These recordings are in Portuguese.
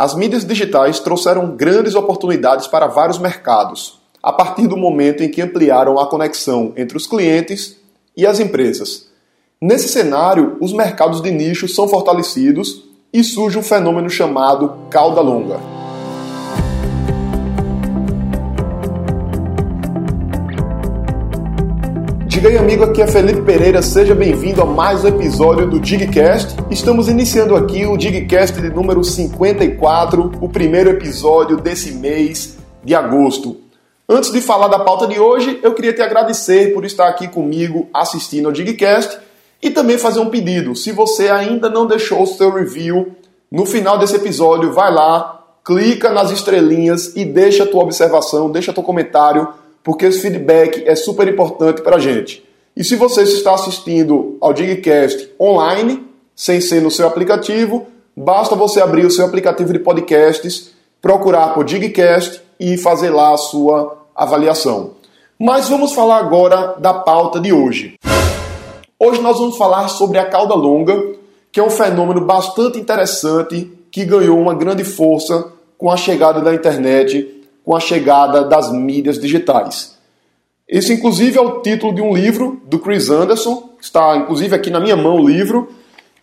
As mídias digitais trouxeram grandes oportunidades para vários mercados, a partir do momento em que ampliaram a conexão entre os clientes e as empresas. Nesse cenário, os mercados de nicho são fortalecidos e surge um fenômeno chamado cauda longa. Diga aí, amigo, aqui é Felipe Pereira, seja bem-vindo a mais um episódio do Digcast. Estamos iniciando aqui o Digcast de número 54, o primeiro episódio desse mês de agosto. Antes de falar da pauta de hoje, eu queria te agradecer por estar aqui comigo assistindo ao Digcast e também fazer um pedido. Se você ainda não deixou o seu review, no final desse episódio, vai lá, clica nas estrelinhas e deixa a tua observação, deixa teu comentário porque esse feedback é super importante para a gente. E se você está assistindo ao Digcast online, sem ser no seu aplicativo, basta você abrir o seu aplicativo de podcasts, procurar por Digcast e fazer lá a sua avaliação. Mas vamos falar agora da pauta de hoje. Hoje nós vamos falar sobre a cauda longa, que é um fenômeno bastante interessante que ganhou uma grande força com a chegada da internet com a chegada das mídias digitais. Esse, inclusive, é o título de um livro do Chris Anderson, está inclusive aqui na minha mão o livro.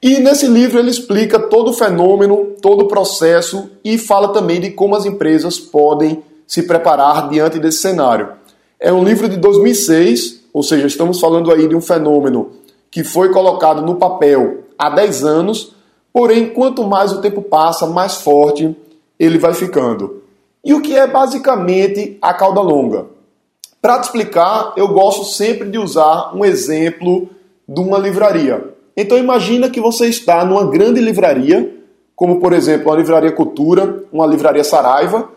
E nesse livro ele explica todo o fenômeno, todo o processo e fala também de como as empresas podem se preparar diante desse cenário. É um livro de 2006, ou seja, estamos falando aí de um fenômeno que foi colocado no papel há 10 anos, porém, quanto mais o tempo passa, mais forte ele vai ficando. E o que é basicamente a cauda longa? Para te explicar, eu gosto sempre de usar um exemplo de uma livraria. Então imagina que você está numa grande livraria, como por exemplo a Livraria Cultura, uma livraria Saraiva,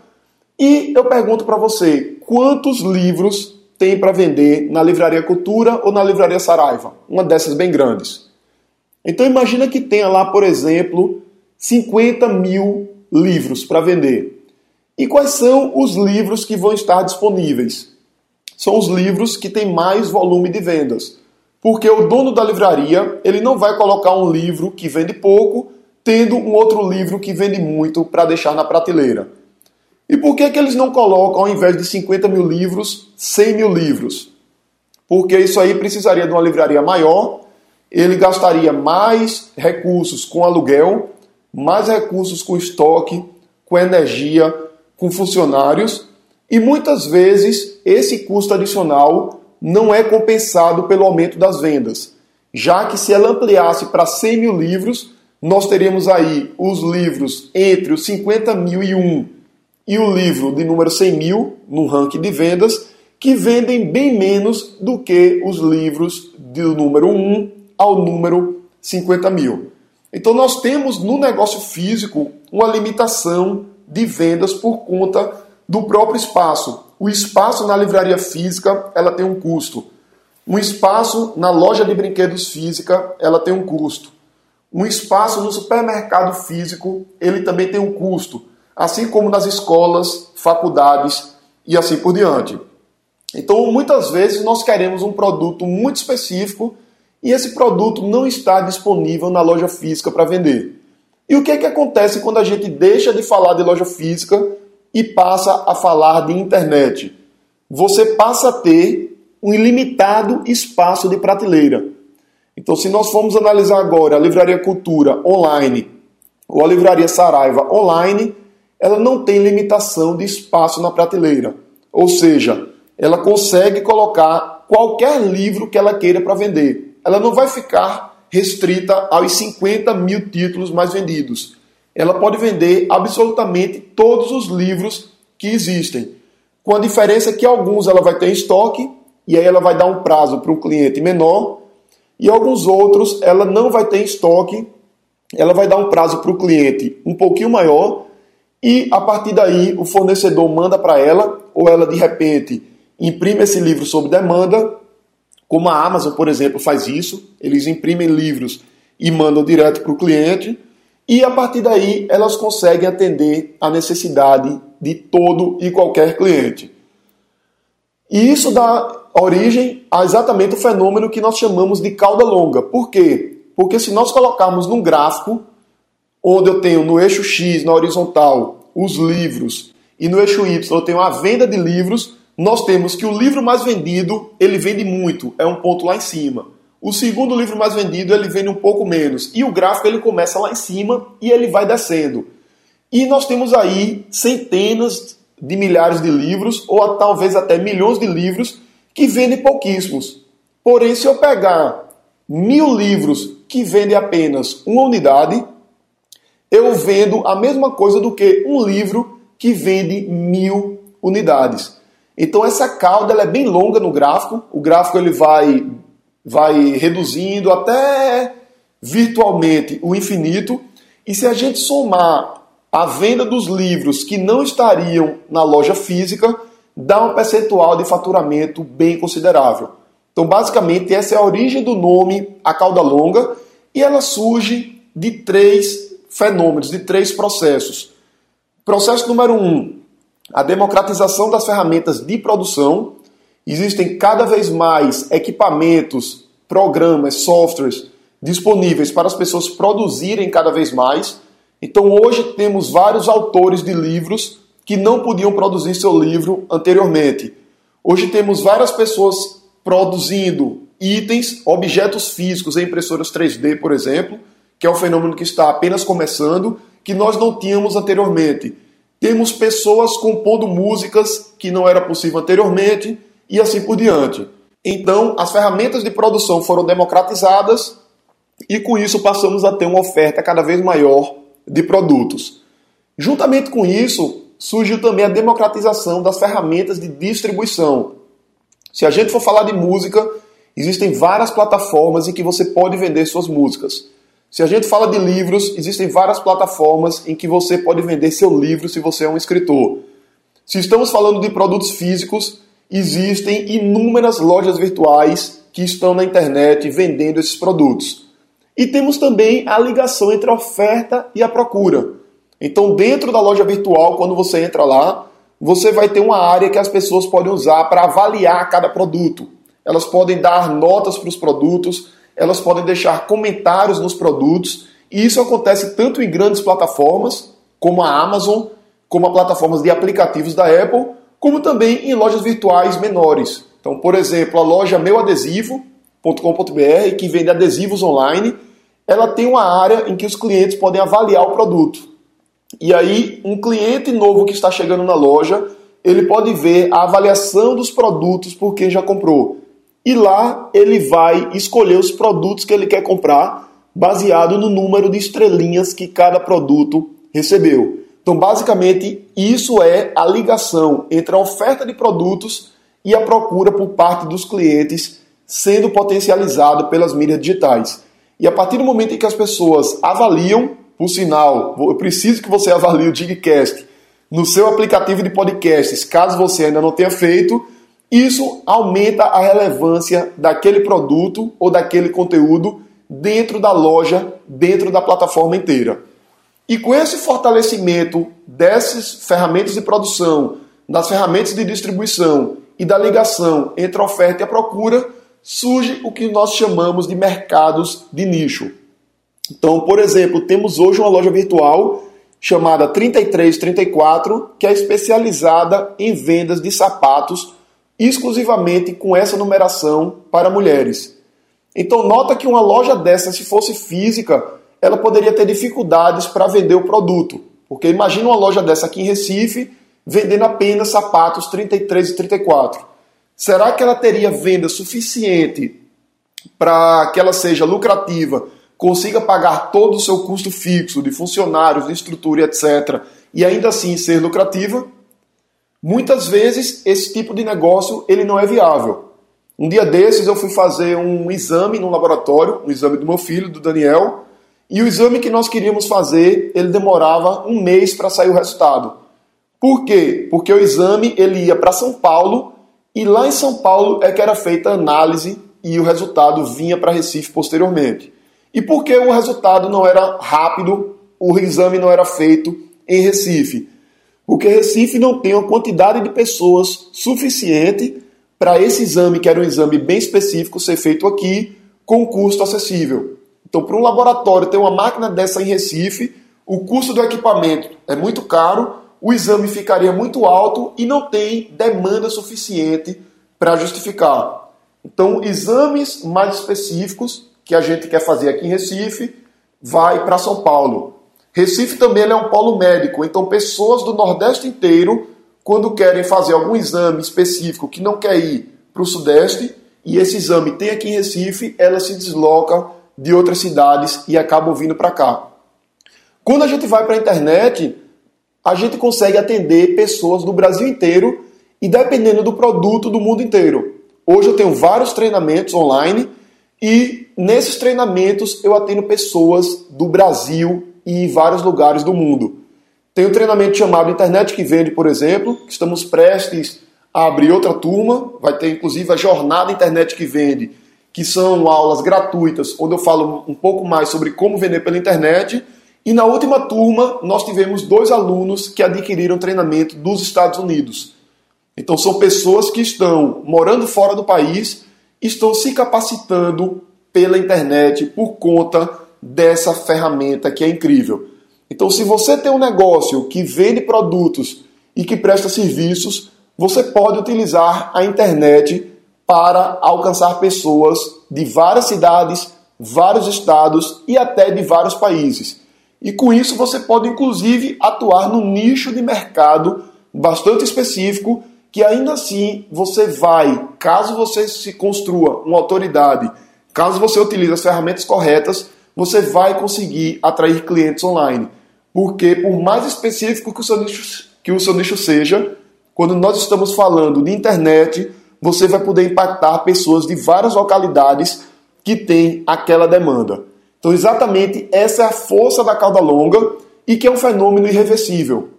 e eu pergunto para você, quantos livros tem para vender na Livraria Cultura ou na Livraria Saraiva? Uma dessas bem grandes. Então imagina que tenha lá, por exemplo, 50 mil livros para vender. E quais são os livros que vão estar disponíveis? São os livros que têm mais volume de vendas. Porque o dono da livraria, ele não vai colocar um livro que vende pouco, tendo um outro livro que vende muito para deixar na prateleira. E por que, que eles não colocam, ao invés de 50 mil livros, 100 mil livros? Porque isso aí precisaria de uma livraria maior, ele gastaria mais recursos com aluguel, mais recursos com estoque, com energia, com funcionários e muitas vezes esse custo adicional não é compensado pelo aumento das vendas, já que se ela ampliasse para 100 mil livros, nós teríamos aí os livros entre os 50 mil e um e o livro de número 100 mil no ranking de vendas, que vendem bem menos do que os livros do número 1 ao número 50 mil. Então nós temos no negócio físico uma limitação de vendas por conta do próprio espaço. O espaço na livraria física ela tem um custo. Um espaço na loja de brinquedos física ela tem um custo. Um espaço no supermercado físico ele também tem um custo, assim como nas escolas, faculdades e assim por diante. Então, muitas vezes nós queremos um produto muito específico e esse produto não está disponível na loja física para vender. E o que é que acontece quando a gente deixa de falar de loja física e passa a falar de internet? Você passa a ter um ilimitado espaço de prateleira. Então, se nós formos analisar agora a Livraria Cultura online ou a Livraria Saraiva online, ela não tem limitação de espaço na prateleira. Ou seja, ela consegue colocar qualquer livro que ela queira para vender. Ela não vai ficar restrita aos 50 mil títulos mais vendidos. Ela pode vender absolutamente todos os livros que existem, com a diferença que alguns ela vai ter em estoque e aí ela vai dar um prazo para um cliente menor e alguns outros ela não vai ter em estoque, ela vai dar um prazo para o cliente um pouquinho maior e a partir daí o fornecedor manda para ela ou ela de repente imprime esse livro sob demanda como a Amazon, por exemplo, faz isso, eles imprimem livros e mandam direto para o cliente, e a partir daí elas conseguem atender a necessidade de todo e qualquer cliente. E isso dá origem a exatamente o fenômeno que nós chamamos de cauda longa. Por quê? Porque se nós colocarmos num gráfico onde eu tenho no eixo X, na horizontal, os livros, e no eixo Y eu tenho a venda de livros, nós temos que o livro mais vendido, ele vende muito, é um ponto lá em cima. O segundo livro mais vendido, ele vende um pouco menos. E o gráfico ele começa lá em cima e ele vai descendo. E nós temos aí centenas de milhares de livros, ou talvez até milhões de livros, que vendem pouquíssimos. Porém, se eu pegar mil livros que vendem apenas uma unidade, eu vendo a mesma coisa do que um livro que vende mil unidades. Então essa cauda é bem longa no gráfico. O gráfico ele vai, vai reduzindo até virtualmente o infinito. E se a gente somar a venda dos livros que não estariam na loja física, dá um percentual de faturamento bem considerável. Então, basicamente, essa é a origem do nome A Cauda Longa e ela surge de três fenômenos, de três processos. Processo número um, a democratização das ferramentas de produção. Existem cada vez mais equipamentos, programas, softwares disponíveis para as pessoas produzirem cada vez mais. Então hoje temos vários autores de livros que não podiam produzir seu livro anteriormente. Hoje temos várias pessoas produzindo itens, objetos físicos em impressoras 3D, por exemplo, que é um fenômeno que está apenas começando, que nós não tínhamos anteriormente. Temos pessoas compondo músicas que não era possível anteriormente e assim por diante. Então, as ferramentas de produção foram democratizadas e com isso passamos a ter uma oferta cada vez maior de produtos. Juntamente com isso, surgiu também a democratização das ferramentas de distribuição. Se a gente for falar de música, existem várias plataformas em que você pode vender suas músicas. Se a gente fala de livros, existem várias plataformas em que você pode vender seu livro se você é um escritor. Se estamos falando de produtos físicos, existem inúmeras lojas virtuais que estão na internet vendendo esses produtos. E temos também a ligação entre a oferta e a procura. Então, dentro da loja virtual, quando você entra lá, você vai ter uma área que as pessoas podem usar para avaliar cada produto. Elas podem dar notas para os produtos, elas podem deixar comentários nos produtos, e isso acontece tanto em grandes plataformas, como a Amazon, como a plataformas de aplicativos da Apple, como também em lojas virtuais menores. Então, por exemplo, a loja meuadesivo.com.br, que vende adesivos online, ela tem uma área em que os clientes podem avaliar o produto. E aí, um cliente novo que está chegando na loja, ele pode ver a avaliação dos produtos por quem já comprou e lá ele vai escolher os produtos que ele quer comprar baseado no número de estrelinhas que cada produto recebeu. Então, basicamente, isso é a ligação entre a oferta de produtos e a procura por parte dos clientes sendo potencializado pelas mídias digitais. E a partir do momento em que as pessoas avaliam, por sinal, eu preciso que você avalie o Digcast no seu aplicativo de podcasts, caso você ainda não tenha feito, isso aumenta a relevância daquele produto ou daquele conteúdo dentro da loja, dentro da plataforma inteira. E com esse fortalecimento dessas ferramentas de produção, das ferramentas de distribuição e da ligação entre a oferta e a procura, surge o que nós chamamos de mercados de nicho. Então, por exemplo, temos hoje uma loja virtual chamada 3334, que é especializada em vendas de sapatos exclusivamente com essa numeração para mulheres. Então nota que uma loja dessa, se fosse física, ela poderia ter dificuldades para vender o produto. Porque imagina uma loja dessa aqui em Recife vendendo apenas sapatos 33 e 34. Será que ela teria venda suficiente para que ela seja lucrativa, consiga pagar todo o seu custo fixo de funcionários, de estrutura, etc., e ainda assim ser lucrativa? Muitas vezes esse tipo de negócio ele não é viável. Um dia desses eu fui fazer um exame no laboratório, um exame do meu filho, do Daniel, e o exame que nós queríamos fazer, ele demorava um mês para sair o resultado. Por quê? Porque o exame ele ia para São Paulo e lá em São Paulo é que era feita a análise e o resultado vinha para Recife posteriormente. E por que o resultado não era rápido, o exame não era feito em Recife? Porque Recife não tem uma quantidade de pessoas suficiente para esse exame, que era um exame bem específico, ser feito aqui com custo acessível. Então, para um laboratório ter uma máquina dessa em Recife, o custo do equipamento é muito caro, o exame ficaria muito alto e não tem demanda suficiente para justificar. Então, exames mais específicos que a gente quer fazer aqui em Recife vai para São Paulo. Recife também é um polo médico, então pessoas do Nordeste inteiro, quando querem fazer algum exame específico que não quer ir para o Sudeste, e esse exame tem aqui em Recife, elas se deslocam de outras cidades e acabam vindo para cá. Quando a gente vai para a internet, a gente consegue atender pessoas do Brasil inteiro e dependendo do produto do mundo inteiro. Hoje eu tenho vários treinamentos online e nesses treinamentos eu atendo pessoas do Brasil e vários lugares do mundo. Tem um treinamento chamado Internet que Vende, por exemplo, que estamos prestes a abrir outra turma, vai ter inclusive a Jornada Internet que Vende, que são aulas gratuitas, onde eu falo um pouco mais sobre como vender pela internet. E na última turma, nós tivemos dois alunos que adquiriram treinamento dos Estados Unidos. Então, são pessoas que estão morando fora do país, estão se capacitando pela internet por conta dessa ferramenta que é incrível. Então, se você tem um negócio que vende produtos e que presta serviços, você pode utilizar a internet para alcançar pessoas de várias cidades, vários estados e até de vários países. E com isso você pode inclusive atuar no nicho de mercado bastante específico que ainda assim você vai, caso você se construa uma autoridade, caso você utilize as ferramentas corretas, você vai conseguir atrair clientes online. Porque por mais específico que o seu nicho, que o seu nicho seja, quando nós estamos falando de internet, você vai poder impactar pessoas de várias localidades que têm aquela demanda. Então, exatamente essa é a força da cauda longa e que é um fenômeno irreversível.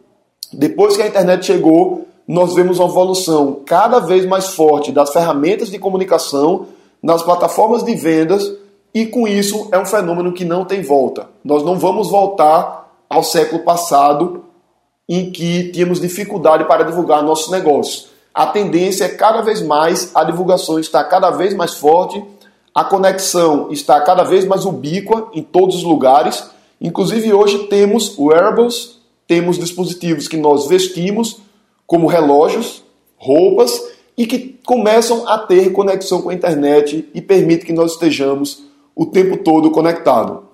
Depois que a internet chegou, nós vemos uma evolução cada vez mais forte das ferramentas de comunicação, nas plataformas de vendas, e com isso é um fenômeno que não tem volta. Nós não vamos voltar ao século passado, em que tínhamos dificuldade para divulgar nossos negócios a tendência é cada vez mais a divulgação está cada vez mais forte, a conexão está cada vez mais ubíqua em todos os lugares. Inclusive hoje temos wearables, temos dispositivos que nós vestimos, como relógios, roupas, e que começam a ter conexão com a internet e permite que nós estejamos o tempo todo conectado.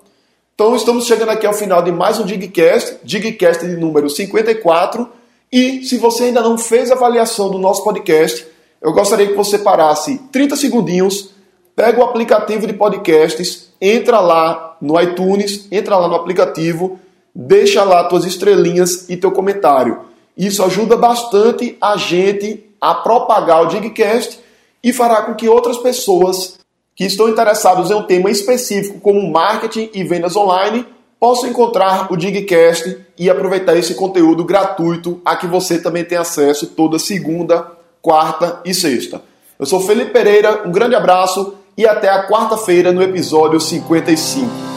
Então estamos chegando aqui ao final de mais um Digcast, Digcast de número 54. E se você ainda não fez a avaliação do nosso podcast, eu gostaria que você parasse 30 segundinhos, pega o aplicativo de podcasts, entra lá no iTunes, entra lá no aplicativo, deixa lá tuas estrelinhas e teu comentário. Isso ajuda bastante a gente a propagar o Digcast e fará com que outras pessoas que estão interessadas em um tema específico como marketing e vendas online possam encontrar o Digcast e aproveitar esse conteúdo gratuito a que você também tem acesso toda segunda, quarta e sexta. Eu sou Felipe Pereira, um grande abraço e até a quarta-feira no episódio 55.